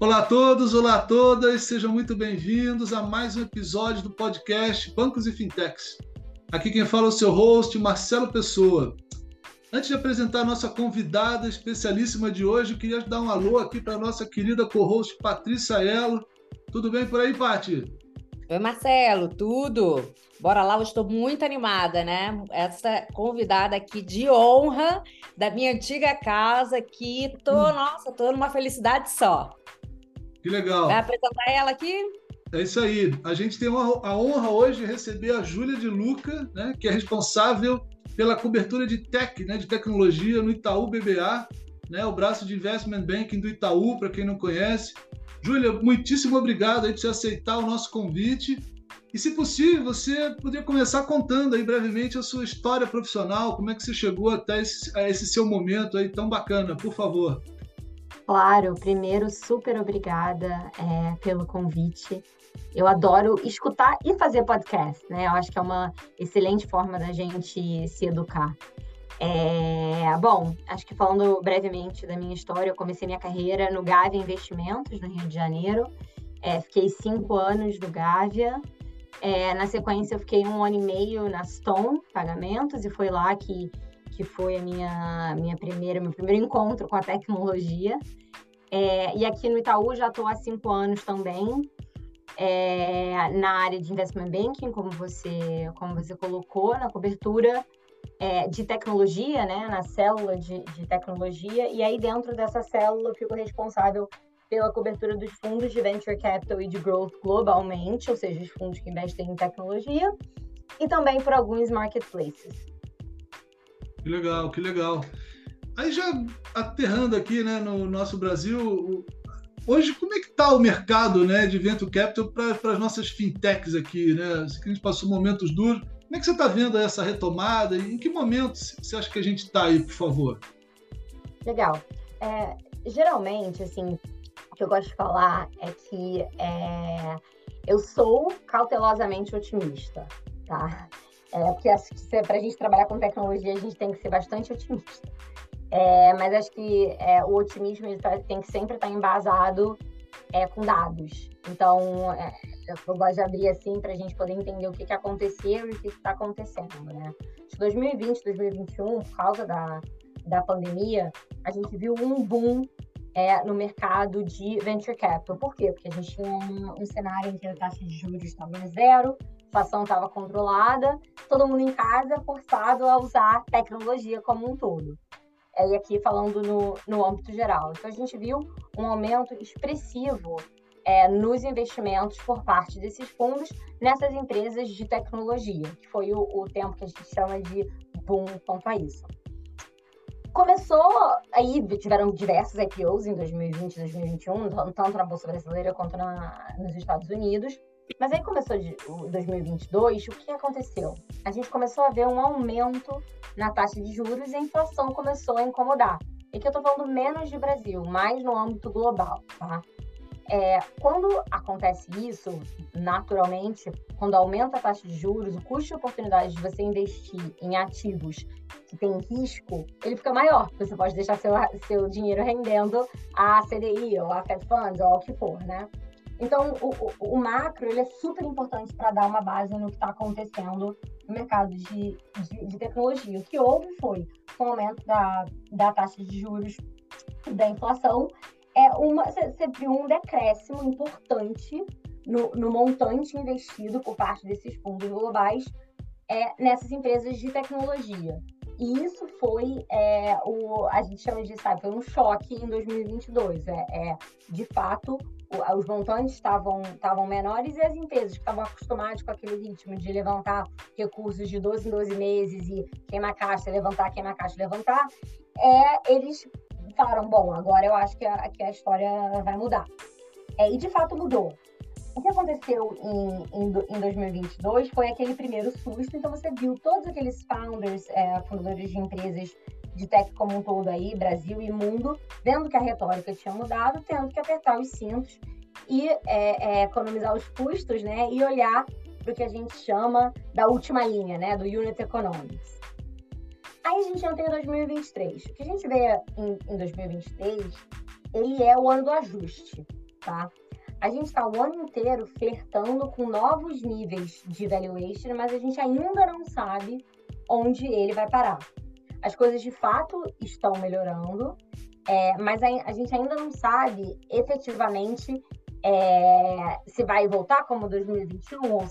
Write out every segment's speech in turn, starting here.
Olá a todos, olá a todas, sejam muito bem-vindos a mais um episódio do podcast Bancos e Fintechs. Aqui quem fala é o seu host, Marcelo Pessoa. Antes de apresentar a nossa convidada especialíssima de hoje, eu queria dar um alô aqui para a nossa querida co-host Patrícia Elo. Tudo bem por aí, Pati? Oi, Marcelo, tudo? Bora lá, eu estou muito animada, né? Essa convidada aqui de honra da minha antiga casa aqui. Tô, hum. nossa, tô numa felicidade só. Que legal. Vai apresentar ela aqui? É isso aí. A gente tem a honra hoje de receber a Júlia de Luca, né, que é responsável pela cobertura de tech, né, de tecnologia no Itaú BBA, né, o braço de investment banking do Itaú, para quem não conhece. Júlia, muitíssimo obrigado aí por você aceitar o nosso convite. E se possível, você poderia começar contando aí brevemente a sua história profissional, como é que você chegou até esse, a esse seu momento aí tão bacana, por favor. Claro, primeiro, super obrigada é, pelo convite. Eu adoro escutar e fazer podcast, né? Eu acho que é uma excelente forma da gente se educar. É, bom, acho que falando brevemente da minha história, eu comecei minha carreira no Gávea Investimentos, no Rio de Janeiro. É, fiquei cinco anos no Gávea. É, na sequência, eu fiquei um ano e meio na Stone Pagamentos, e foi lá que, que foi a minha, minha primeira, meu primeiro encontro com a tecnologia. É, e aqui no Itaú já estou há cinco anos também, é, na área de investment banking, como você, como você colocou, na cobertura é, de tecnologia, né, na célula de, de, tecnologia, e aí dentro dessa célula eu fico responsável pela cobertura dos fundos de venture capital e de growth globalmente, ou seja, os fundos que investem em tecnologia, e também por alguns marketplaces. Que legal, que legal. Aí já aterrando aqui, né, no nosso Brasil, hoje como é que está o mercado, né, de venture capital para as nossas fintechs aqui, né? A gente passou momentos duros como é que você está vendo essa retomada? Em que momento você acha que a gente está aí, por favor? Legal. É, geralmente, assim, o que eu gosto de falar é que é, eu sou cautelosamente otimista, tá? É, porque que para a gente trabalhar com tecnologia, a gente tem que ser bastante otimista. É, mas acho que é, o otimismo tá, tem que sempre estar tá embasado é, com dados. Então, é, eu gosto de abrir assim para a gente poder entender o que, que aconteceu e o que está acontecendo, né? De 2020, 2021, por causa da, da pandemia, a gente viu um boom é, no mercado de venture capital. Por quê? Porque a gente tinha um, um cenário em que a taxa de juros estava zero, a inflação estava controlada, todo mundo em casa forçado a usar tecnologia como um todo. É, e aqui falando no, no âmbito geral. Então, a gente viu um aumento expressivo é, nos investimentos por parte desses fundos nessas empresas de tecnologia, que foi o, o tempo que a gente chama de boom quanto a isso. Começou, aí tiveram diversos IPOs em 2020 e 2021, tanto na Bolsa Brasileira quanto na, nos Estados Unidos. Mas aí começou de 2022, o que aconteceu? A gente começou a ver um aumento na taxa de juros e a inflação começou a incomodar. E que eu estou falando menos de Brasil, mais no âmbito global, tá? É, quando acontece isso, naturalmente, quando aumenta a taxa de juros, o custo de oportunidade de você investir em ativos que têm risco, ele fica maior. Você pode deixar seu, seu dinheiro rendendo a CDI ou a Fed Funds ou o que for, né? Então, o, o, o macro ele é super importante para dar uma base no que está acontecendo no mercado de, de, de, tecnologia. O que houve foi o aumento da, da taxa de juros da inflação é uma, você viu um decréscimo importante no, no, montante investido por parte desses fundos globais é, nessas empresas de tecnologia. E isso foi é, o a gente chama de sabe, foi um choque em 2022. É, é de fato os montantes estavam estavam menores e as empresas que estavam acostumadas com aquele ritmo de levantar recursos de 12 em 12 meses e queimar caixa, levantar, queimar caixa, levantar, é, eles falaram, bom, agora eu acho que a, que a história vai mudar. É, e de fato mudou. O que aconteceu em, em, em 2022 foi aquele primeiro susto, então você viu todos aqueles founders, é, fundadores de empresas de tech como um todo aí, Brasil e mundo, vendo que a retórica tinha mudado, tendo que apertar os cintos e é, é, economizar os custos, né, e olhar para o que a gente chama da última linha, né, do Unit Economics. Aí a gente entra em 2023. O que a gente vê em, em 2023, ele é o ano do ajuste. tá? A gente está o ano inteiro flertando com novos níveis de valuation, mas a gente ainda não sabe onde ele vai parar. As coisas de fato estão melhorando, é, mas a, a, gente ainda não sabe efetivamente é, se vai voltar como 2021 ou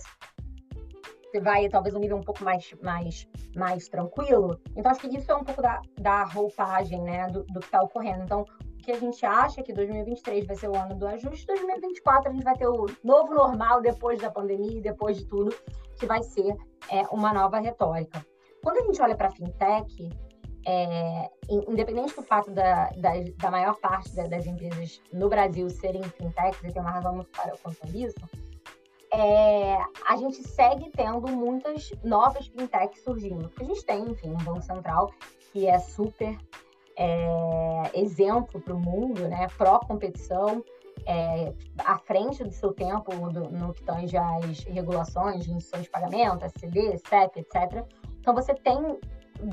se vai talvez um nível um pouco mais, mais, mais tranquilo. Então, acho que isso é um pouco da, da roupagem né, do, do que está ocorrendo. Então, o que a gente acha que 2023 vai ser o ano do ajuste, 2024 a gente vai ter o novo normal depois da pandemia, depois de tudo, que vai ser é, uma nova retórica. Quando a gente olha para a fintech, é, independente do fato da, da, da maior parte das empresas no Brasil serem fintechs, e tem uma razão muito clara quanto a isso, é, a gente segue tendo muitas novas fintechs surgindo. Porque a gente tem, enfim, um Banco Central que é super é, exemplo para o mundo, né? Pró-competição, é, à frente do seu tempo do, no que tange as regulações instituições de pagamento, SCD, CEP, etc. Então, você tem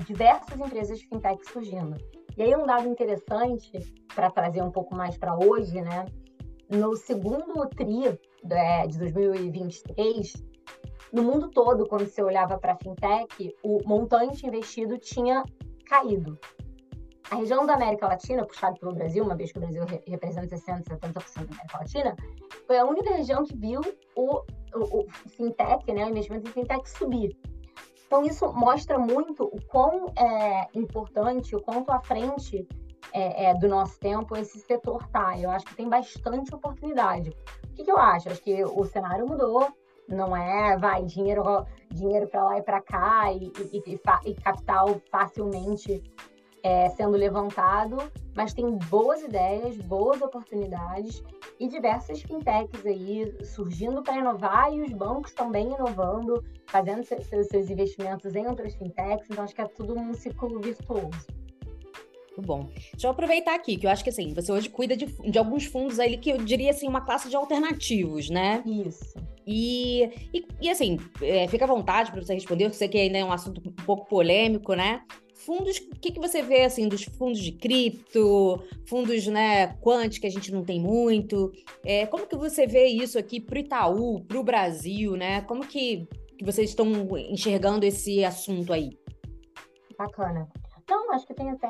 diversas empresas de fintech surgindo. E aí, um dado interessante para trazer um pouco mais para hoje, né? No segundo TRI é, de 2023, no mundo todo, quando você olhava para fintech, o montante investido tinha caído. A região da América Latina, puxada pelo Brasil, uma vez que o Brasil representa 60%, 70% da América Latina, foi a única região que viu o, o, o fintech, né, o investimento em fintech subir. Então, isso mostra muito o quão é importante, o quanto à frente é, é, do nosso tempo esse setor tá. Eu acho que tem bastante oportunidade. O que, que eu acho? Acho que o cenário mudou, não é, vai, dinheiro, dinheiro para lá e para cá e, e, e, e, capital facilmente é, sendo levantado, mas tem boas ideias, boas oportunidades e diversas fintechs aí surgindo para inovar e os bancos também inovando, fazendo seus, seus investimentos em outras fintechs. Então, acho que é tudo um ciclo virtuoso. Muito bom. Deixa eu aproveitar aqui, que eu acho que assim, você hoje cuida de, de alguns fundos aí que eu diria assim, uma classe de alternativos, né? Isso. E, e, e assim, é, fica à vontade para você responder, eu sei que ainda é um assunto um pouco polêmico, né? fundos, o que, que você vê assim dos fundos de cripto, fundos né, quant que a gente não tem muito? É, como que você vê isso aqui para o Itaú, para o Brasil, né? Como que, que vocês estão enxergando esse assunto aí? Bacana. Não, acho que tem até.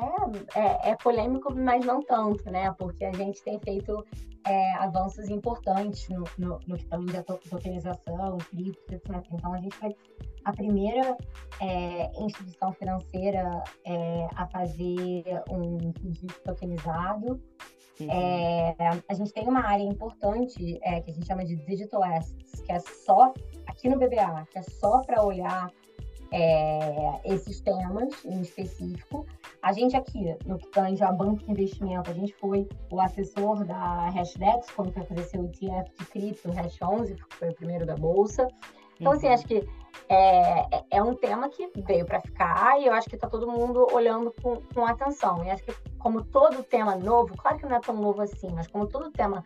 É, é, polêmico, mas não tanto, né? Porque a gente tem feito é, avanços importantes no, no, no que também da tokenização, cripto, etc. Então, a gente vai a primeira é, instituição financeira é, a fazer um registro tokenizado. Uhum. É, a gente tem uma área importante é, que a gente chama de Digital Assets, que é só, aqui no BBA, que é só para olhar é, esses temas em específico. A gente aqui, no que tange a banco de investimento, a gente foi o assessor da Hashdex, quando foi fazer seu ETF de cripto, Hash 11, que foi o primeiro da Bolsa. Então, assim, uhum. acho que é, é, é um tema que veio para ficar e eu acho que está todo mundo olhando com, com atenção. E acho que, como todo tema novo, claro que não é tão novo assim, mas como todo tema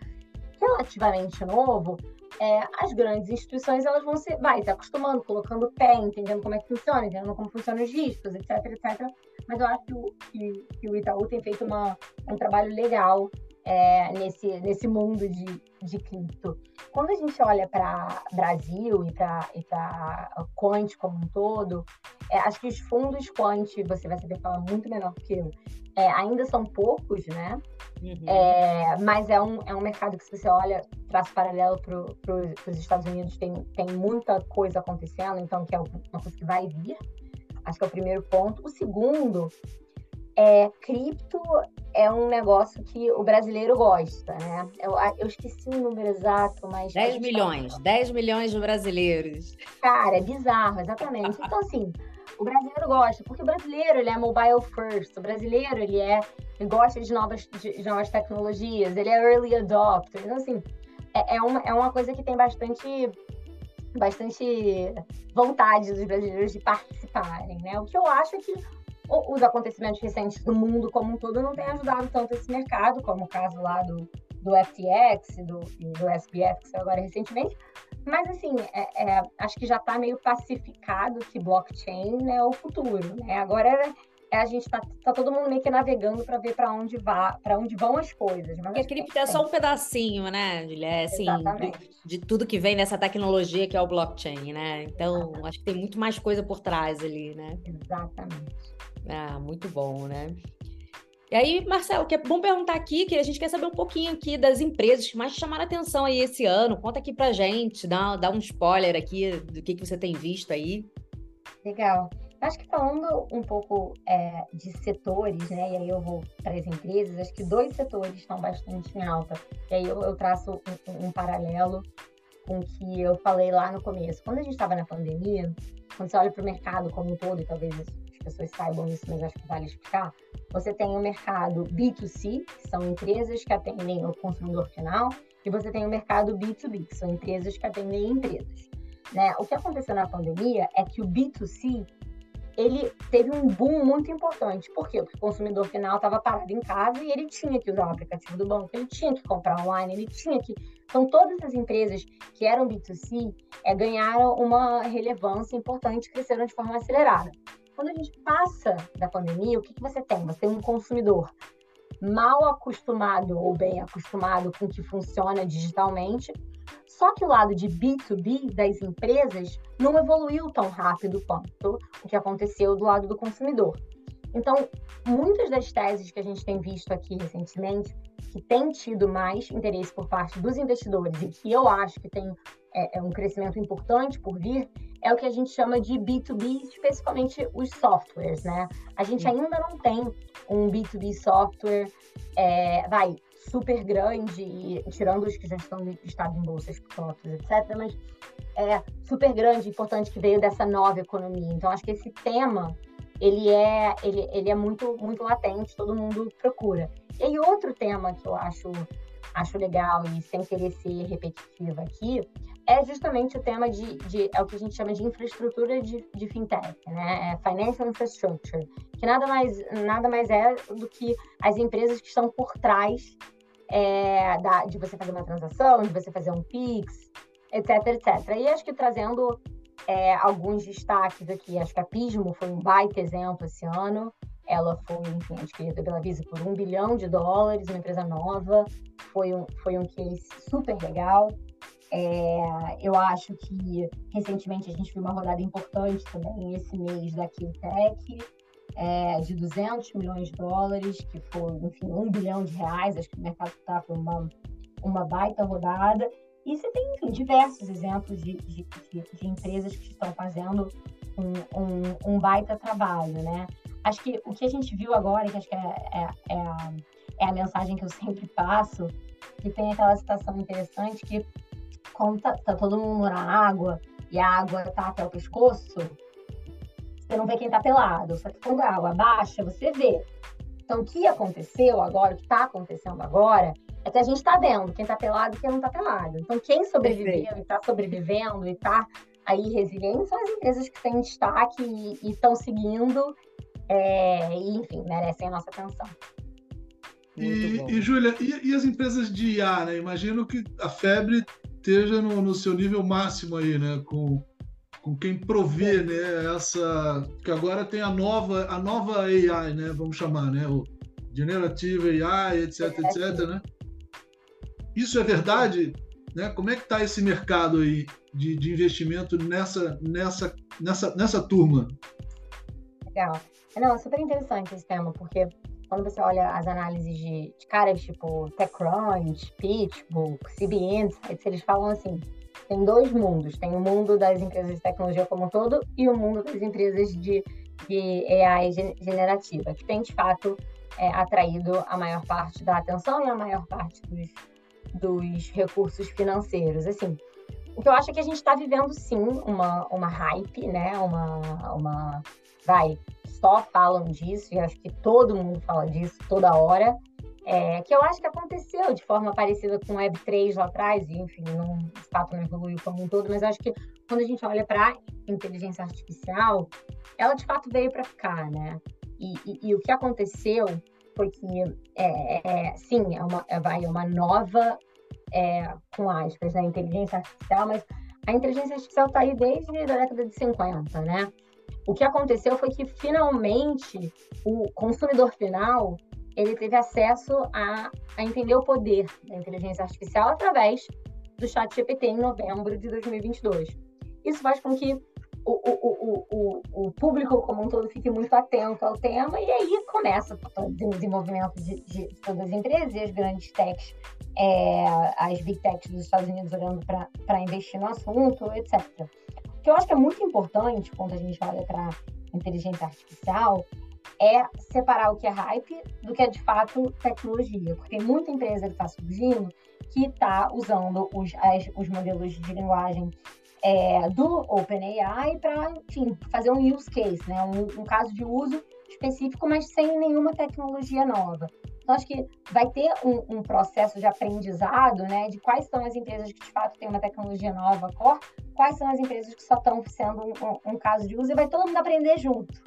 relativamente novo, é, as grandes instituições elas vão se, vai se acostumando, colocando pé, entendendo como é que funciona, entendendo como funcionam os riscos, etc, etc. Mas eu acho que, que o Itaú tem feito uma, um trabalho legal é, nesse, nesse mundo de, de cripto. Quando a gente olha para Brasil e para Quant como um todo, é, acho que os fundos Quant, você vai saber falar muito melhor que eu, é, ainda são poucos, né? Uhum. É, mas é um, é um mercado que, se você olha, traço paralelo para os Estados Unidos, tem, tem muita coisa acontecendo, então que é uma coisa que vai vir. Acho que é o primeiro ponto. O segundo é cripto é um negócio que o brasileiro gosta, né? Eu, eu esqueci o número exato, mas. 10 milhões, 10 milhões de brasileiros. Cara, é bizarro, exatamente. Então, assim, o brasileiro gosta, porque o brasileiro ele é mobile first, o brasileiro ele é ele gosta de novas, de, novas tecnologias, ele é early adopter. Então, assim, é, é, uma, é uma coisa que tem bastante bastante vontade dos brasileiros de participarem, né? O que eu acho é que os acontecimentos recentes do mundo como um todo não têm ajudado tanto esse mercado, como o caso lá do, do FTX, do, do SBF, que saiu agora recentemente. Mas, assim, é, é, acho que já está meio pacificado que blockchain é o futuro, né? Agora é a gente tá, tá todo mundo meio que navegando para ver para onde vá, para onde vão as coisas. Mas a cripto é só um pedacinho, né, Julia? É, assim, de, de, tudo que vem nessa tecnologia que é o blockchain, né? Então, Exatamente. acho que tem muito mais coisa por trás ali, né? Exatamente. Ah, muito bom, né? E aí, Marcelo, que é bom perguntar aqui, que a gente quer saber um pouquinho aqui das empresas que mais chamaram atenção aí esse ano. Conta aqui pra gente, dá, dá um spoiler aqui do que, que você tem visto aí. Legal. Acho que falando um pouco é, de setores, né? E aí eu vou para as empresas, acho que dois setores estão bastante em alta. E aí eu, eu traço um, um, paralelo com o que eu falei lá no começo. Quando a gente estava na pandemia, quando você olha para o mercado como um todo, e talvez as pessoas saibam isso, mas acho que vale explicar, você tem o mercado B2C, que são empresas que atendem o consumidor final, e você tem o mercado B2B, que são empresas que atendem empresas. Né? O que aconteceu na pandemia é que o B2C ele teve um boom muito importante. Por quê? Porque o consumidor final estava parado em casa e ele tinha que usar o aplicativo do banco, ele tinha que comprar online, ele tinha que. Então, todas as empresas que eram B2C é, ganharam uma relevância importante e cresceram de forma acelerada. Quando a gente passa da pandemia, o que, que você tem? Você tem um consumidor mal acostumado ou bem acostumado com o que funciona digitalmente, só que o lado de B2B das empresas não evoluiu tão rápido quanto o que aconteceu do lado do consumidor. Então, muitas das teses que a gente tem visto aqui recentemente, que tem tido mais interesse por parte dos investidores e que eu acho que tem é, é um crescimento importante por vir, é o que a gente chama de B2B, especificamente os softwares, né? A gente ainda não tem um B2B software, é, vai, super grande, tirando os que já estão listados em bolsas, cotas, etc., mas é super grande, importante que veio dessa nova economia. Então, acho que esse tema, ele é, ele, ele é muito, muito latente, todo mundo procura. E aí, outro tema que eu acho, acho legal e sem querer ser repetitiva aqui, é justamente o tema de, de, é o que a gente chama de infraestrutura de, de fintech, né? É financial infrastructure, que nada mais, nada mais é do que as empresas que estão por trás é, da, de você fazer uma transação, de você fazer um Pix, etc, etc. E acho que trazendo é, alguns destaques aqui, acho que a Pismo foi um baita exemplo esse ano. Ela foi, enfim, adquirida pela Visa por um bilhão de dólares, uma empresa nova. Foi um, foi um case super legal. É, eu acho que recentemente a gente viu uma rodada importante também esse mês da QTech, é, de 200 milhões de dólares, que foi, enfim, um bilhão de reais, acho que o mercado está com uma, uma baita rodada. E você tem, enfim, diversos exemplos de, de, de, de empresas que estão fazendo um, um, um, baita trabalho, né? Acho que o que a gente viu agora, que acho que é, é, é, a, é a mensagem que eu sempre passo, que tem aquela situação interessante que quando tá, tá todo mundo na água e a água tá até o pescoço, você não vê quem tá pelado. Só que quando a água baixa, você vê. Então, o que aconteceu agora, o que está acontecendo agora, é que a gente está vendo quem está pelado e quem não está pelado. Então, quem sobreviveu e está sobrevivendo e está aí resiliente são as empresas que têm destaque e estão seguindo é, e, enfim, merecem a nossa atenção. E, e Júlia, e, e, as empresas de IA, né? Imagino que a febre esteja no, no seu nível máximo aí, né? Com com quem provê né, essa. que agora tem a nova, a nova AI, né? Vamos chamar, né? O Generative AI, etc, etc, né? Isso é verdade? Né? Como é que está esse mercado aí de, de investimento nessa, nessa, nessa, nessa turma? Legal. Não, é super interessante esse tema, porque quando você olha as análises de, de caras tipo TechCrunch, PitchBook, CB Insights, eles falam assim, tem dois mundos. Tem o mundo das empresas de tecnologia como um todo e o mundo das empresas de, de AI generativa, que tem, de fato, é, atraído a maior parte da atenção e a maior parte dos, dos recursos financeiros. Assim, o que eu acho é que a gente está vivendo, sim, uma, uma hype, né? Uma, uma... Vai, só falam disso, e acho que todo mundo fala disso toda hora, é, que eu acho que aconteceu de forma parecida com o Web3 lá atrás, e enfim, não, de fato não evoluiu como um todo, mas acho que quando a gente olha para inteligência artificial, ela de fato veio para ficar, né? E, e, e, o que aconteceu foi que, é, é, sim, é uma, é, vai, é uma nova, é, com aspas, né, inteligência artificial, mas a inteligência artificial está aí desde a década de 50, né? O que aconteceu foi que finalmente o consumidor final ele teve acesso a, a entender o poder da inteligência artificial através do chat GPT em novembro de 2022. Isso faz com que o, o, o, o, público como um todo fique muito atento ao tema e aí começa o desenvolvimento de, de todas as empresas e as grandes techs, é, as big techs dos Estados Unidos olhando para investir no assunto, etc. Que eu acho que é muito importante quando a gente olha para inteligência artificial é separar o que é hype do que é de fato tecnologia, porque tem muita empresa que está surgindo que está usando os, as, os modelos de linguagem é, do OpenAI para, enfim, fazer um use case, né? Um, um, caso de uso específico, mas sem nenhuma tecnologia nova. Então, acho que vai ter um, um, processo de aprendizado, né? De quais são as empresas que, de fato, têm uma tecnologia nova, quais são as empresas que só estão sendo um, um, caso de uso, e vai todo mundo aprender junto.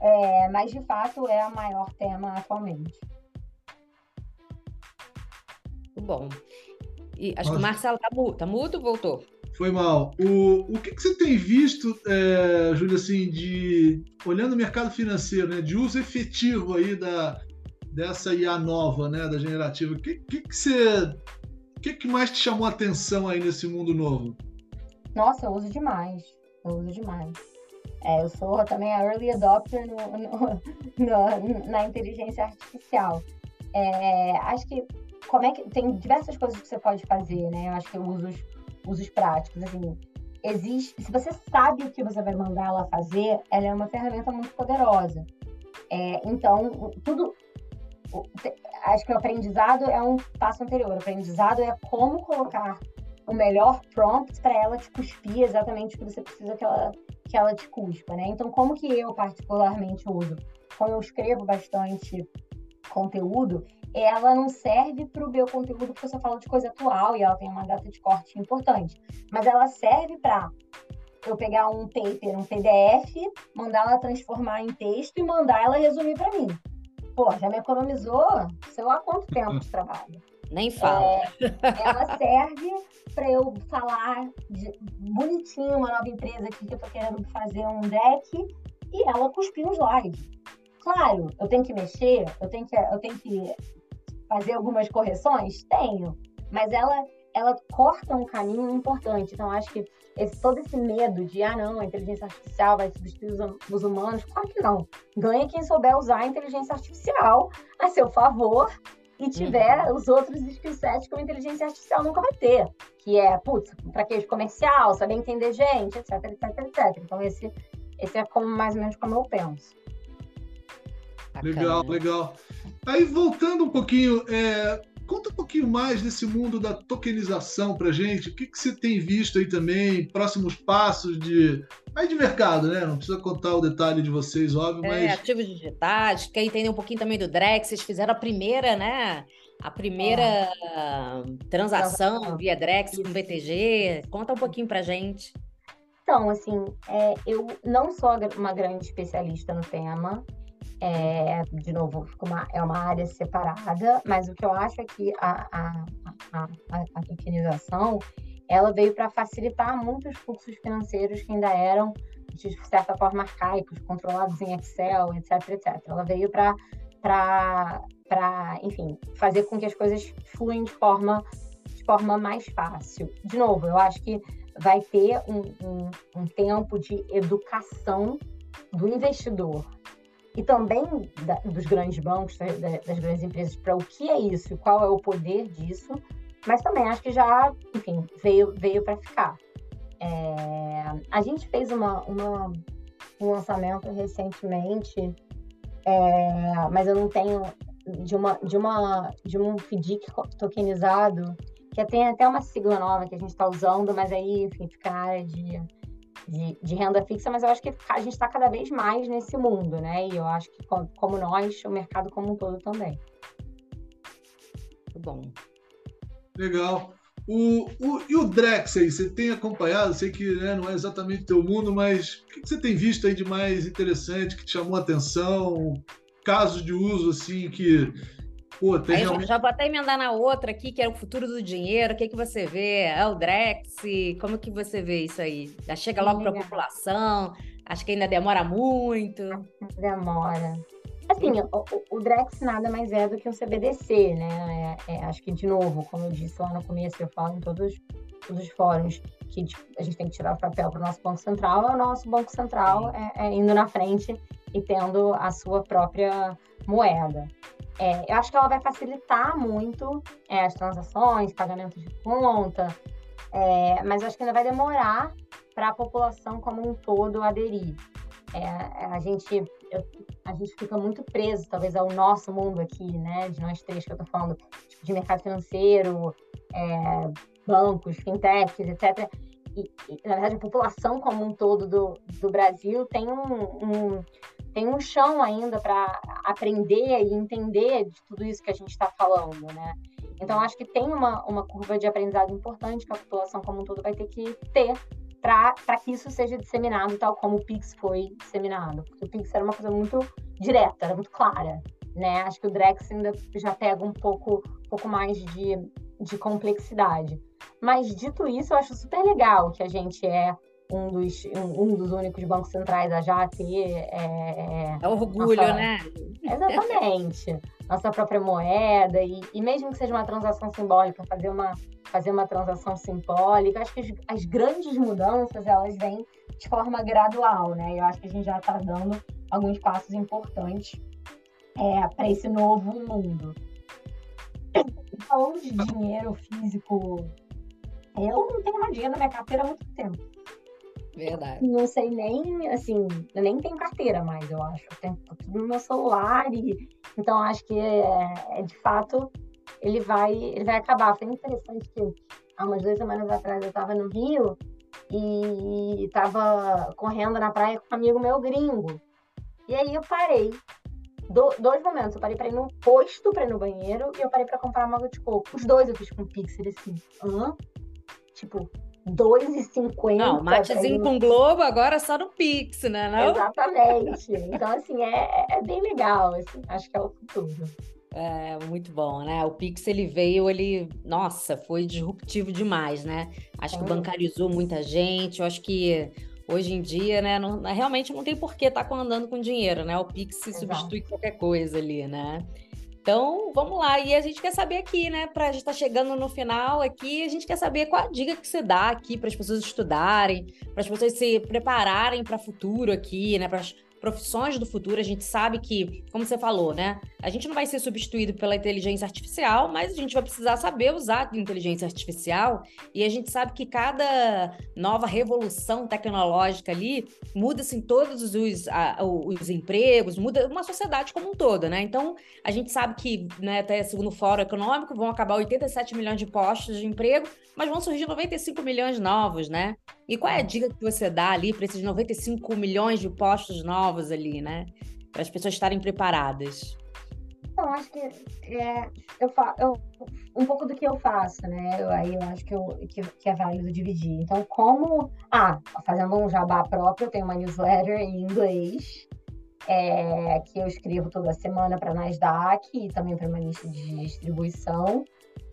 É, mas, de fato, é o maior tema atualmente. Bom. E acho Nossa. que o Marcelo tá mudo, tá mudo voltou? Foi mal. O, o que, que você tem visto, é, Júlia, assim, de olhando o mercado financeiro, né, de uso efetivo aí da, dessa IA nova, né, da generativa? O que, que, que você, o que, que mais te chamou a atenção aí nesse mundo novo? Nossa, eu uso demais. Eu uso demais. É, eu sou também a early adopter no, no, no, na inteligência artificial. É, acho que como é que tem diversas coisas que você pode fazer, né? Eu acho que eu uso os usos práticos. Assim, existe, se você sabe o que você vai mandar ela fazer, ela é uma ferramenta muito poderosa. É, então, tudo. Acho que o aprendizado é um passo anterior. O aprendizado é como colocar o melhor prompt para ela te cuspir exatamente o que você precisa que ela, que ela te cuspa, né? Então, como que eu particularmente uso? Como eu escrevo bastante conteúdo, ela não serve para o meu conteúdo porque você fala de coisa atual e ela tem uma data de corte importante. Mas ela serve para eu pegar um paper, um PDF, mandar ela transformar em texto e mandar ela resumir para mim. Pô, já me economizou sei lá quanto tempo de trabalho. Nem fala. É, ela serve para eu falar de, bonitinho uma nova empresa aqui que eu tô querendo fazer um deck e ela cuspir um slide. Claro, eu tenho que mexer, eu tenho que, eu tenho que fazer algumas correções? Tenho, mas ela ela corta um caminho importante. Então, acho que esse, todo esse medo de, ah, não, a inteligência artificial vai substituir os, os, humanos, claro que não. Ganha quem souber usar a inteligência artificial a seu favor e tiver uhum. os outros skill sets que a inteligência artificial nunca vai ter, que é, putz, traquejo comercial, saber entender gente, etc, etc, etc. Então, esse, esse é como, mais ou menos como eu penso. Legal, legal. Aí, voltando um pouquinho, é, conta um pouquinho mais desse mundo da tokenização para gente. O que, que você tem visto aí também? Próximos passos de. Aí de mercado, né? Não precisa contar o detalhe de vocês, óbvio, é, mas. Ativos digitais, quer entender um pouquinho também do Drex, vocês fizeram a primeira, né? A primeira é. transação via Drex com BTG. Conta um pouquinho pra gente. Então, assim, é, eu não sou uma grande especialista no tema, é, de novo, uma, é uma área separada, mas o que eu acho é que a, a, a, a, a tokenização ela veio para facilitar muitos fluxos financeiros que ainda eram, de certa forma, arcaicos, controlados em Excel, etc, etc. Ela veio para, enfim, fazer com que as coisas fluem de forma, de forma mais fácil. De novo, eu acho que vai ter um, um, um tempo de educação do investidor e também da, dos grandes bancos, das, das grandes empresas, para o que é isso e qual é o poder disso, mas também acho que já, enfim, veio, veio para ficar. É, a gente fez uma, uma, um lançamento recentemente, é, mas eu não tenho de uma de uma de um FDIC tokenizado que tem até uma sigla nova que a gente está usando, mas aí enfim fica na área de de, de, renda fixa, mas eu acho que a gente está cada vez mais nesse mundo, né? E eu acho que, como nós, o mercado como um todo também. Muito bom. Legal. O, o, e o Drex aí, você tem acompanhado? Sei que né, não é exatamente o teu mundo, mas o que você tem visto aí de mais interessante, que te chamou a atenção? Casos de uso assim que Pô, tem Aí realmente... já vou até emendar na outra aqui, que é o futuro do dinheiro. O que, que você vê? É o Drex? Como que você vê isso aí? Já chega logo para a população? Acho que ainda demora muito. Demora. Assim, o, o, Drex nada mais é do que um CBDC, né? É, é, acho que, de novo, como eu disse lá no começo, eu falo em todos, todos os fóruns, que a gente tem que tirar o papel para o nosso Banco Central, o nosso Banco Central é, é, indo na frente e tendo a sua própria moeda. É, eu acho que ela vai facilitar muito é, as transações, pagamento de conta, é, mas acho que ainda vai demorar para a população como um todo aderir. É, a gente eu, a gente fica muito preso, talvez, ao nosso mundo aqui, né? De nós três que eu tô falando, tipo, de mercado financeiro, é, bancos, fintechs, etc. E, e, na verdade, a população como um todo do, do Brasil tem um, um tem um chão ainda para aprender e entender de tudo isso que a gente está falando, né? Então, acho que tem uma, uma curva de aprendizado importante que a população como um todo vai ter que ter para que isso seja disseminado tal como o Pix foi disseminado. Porque o Pix era uma coisa muito direta, era muito clara, né? Acho que o Drex ainda já pega um pouco, pouco mais de, de complexidade. Mas dito isso, eu acho super legal que a gente é um dos, um, um dos únicos bancos centrais a já ter. É, é orgulho, nossa... né? Exatamente. nossa própria moeda, e, e mesmo que seja uma transação simbólica, fazer uma, fazer uma transação simbólica, acho que as, as grandes mudanças elas vêm de forma gradual, né? Eu acho que a gente já está dando alguns passos importantes é, para esse novo mundo. Falando de dinheiro físico, eu não tenho mais dinheiro na minha carteira há muito tempo. Verdade. Não sei nem, assim, eu nem tenho carteira mais, eu acho. Eu tenho tudo no meu celular e então acho que é, é, de fato ele vai, ele vai acabar. Foi interessante que há umas duas semanas atrás eu estava no Rio e estava correndo na praia com um amigo meu gringo. E aí eu parei. Do, dois momentos, eu parei para ir no posto, para ir no banheiro, e eu parei para comprar uma água de coco. Os dois eu fiz com pixel assim. Hã? Tipo, 2,50. Não, matezinho com Globo agora só no Pix, né? Não? Exatamente. Então, assim, é, é bem legal. Assim, acho que é o futuro. É, muito bom, né? O Pix, ele veio, ele... Nossa, foi disruptivo demais, né? Acho é. que bancarizou muita gente. Eu acho que hoje em dia, né? Não, realmente não tem por que estar tá andando com dinheiro, né? O Pix se substitui qualquer coisa ali, né? Então, vamos lá. E a gente quer saber aqui, né? Para a gente estar tá chegando no final aqui, a gente quer saber qual a dica que você dá aqui para as pessoas estudarem, para as pessoas se prepararem para o futuro aqui, né? Profissões do futuro, a gente sabe que, como você falou, né? A gente não vai ser substituído pela inteligência artificial, mas a gente vai precisar saber usar a inteligência artificial. E a gente sabe que cada nova revolução tecnológica ali muda assim todos os, os empregos, muda uma sociedade como um todo, né? Então, a gente sabe que, né, até segundo o Fórum Econômico, vão acabar 87 milhões de postos de emprego, mas vão surgir 95 milhões novos, né? E qual é a dica que você dá ali para esses 95 milhões de postos novos ali, né? Para as pessoas estarem preparadas? Então, acho que é, eu, eu, um pouco do que eu faço, né? Eu, aí eu acho que, eu, que, que, é válido dividir. Então, como. Ah, fazendo um jabá próprio, eu tenho uma newsletter em inglês, é, que eu escrevo toda semana para a Nasdaq e também para uma lista de distribuição.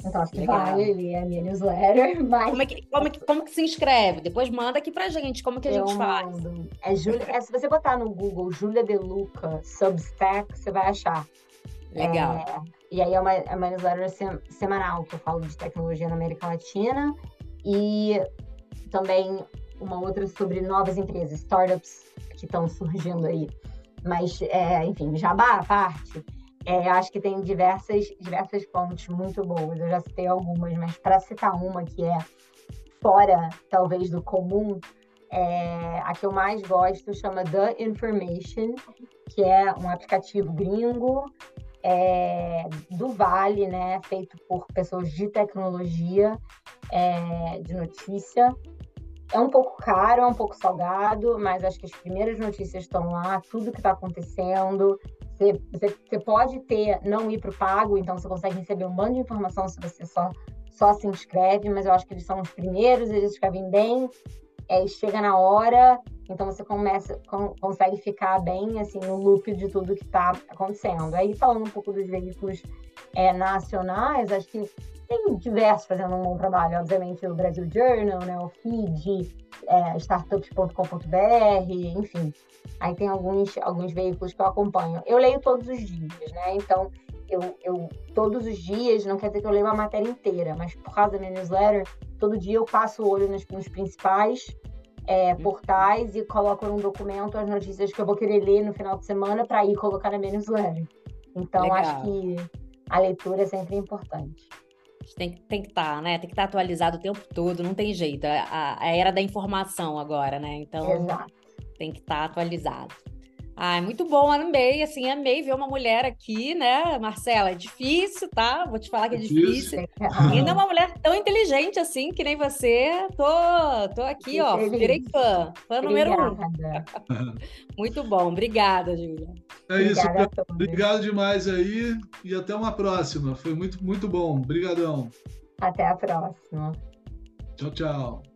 Então acho que Legal. vale ler a minha newsletter. Mas... Como, é que, como, é que, como que se inscreve? Depois manda aqui pra gente, como que a gente faz? É Julia, é, se você botar no Google Júlia De Luca Substack, você vai achar. Legal. É, e aí é uma, é uma newsletter semanal que eu falo de tecnologia na América Latina e também uma outra sobre novas empresas, startups que estão surgindo aí. Mas, é, enfim, jabá à parte, é, acho que tem diversas, diversas fontes muito boas. Eu já citei algumas, mas para citar uma que é fora, talvez, do comum, é, a que eu mais gosto chama The Information, que é um aplicativo gringo é, do Vale, né, feito por pessoas de tecnologia, é, de notícia. É um pouco caro, é um pouco salgado, mas acho que as primeiras notícias estão lá, tudo que está acontecendo, você, pode ter, não ir para o pago, então você consegue receber um bando de informação se você só, só se inscreve, mas eu acho que eles são os primeiros, eles escrevem bem, é, chega na hora, então você começa, com, consegue ficar bem assim no loop de tudo que está acontecendo. Aí falando um pouco dos veículos é, nacionais, acho que tem diversos fazendo um bom trabalho, obviamente o Brasil Journal, né, o Feed, é, startups.com.br, enfim. Aí tem alguns, alguns veículos que eu acompanho. Eu leio todos os dias, né? Então, eu, eu todos os dias, não quer dizer que eu leio a matéria inteira, mas por causa da minha newsletter, todo dia eu passo o olho nos, nos principais é, portais e coloco num documento as notícias que eu vou querer ler no final de semana para ir colocar na minha newsletter. Então, Legal. acho que a leitura é sempre importante. Tem, tem que estar, tá, né? Tem que estar tá atualizado o tempo todo, não tem jeito. É a, a era da informação agora, né? Então, Exato. tem que estar tá atualizado. Ai, muito bom, amei, assim, amei ver uma mulher aqui, né, Marcela? É difícil, tá? Vou te falar que é difícil. E não é uma mulher tão inteligente assim, que nem você. Tô, tô aqui, ó, virei fã, fã número um. muito bom, obrigada, Júlia. É isso, obrigado demais aí e até uma próxima. Foi muito, muito bom. Obrigadão. Até a próxima. Tchau, tchau.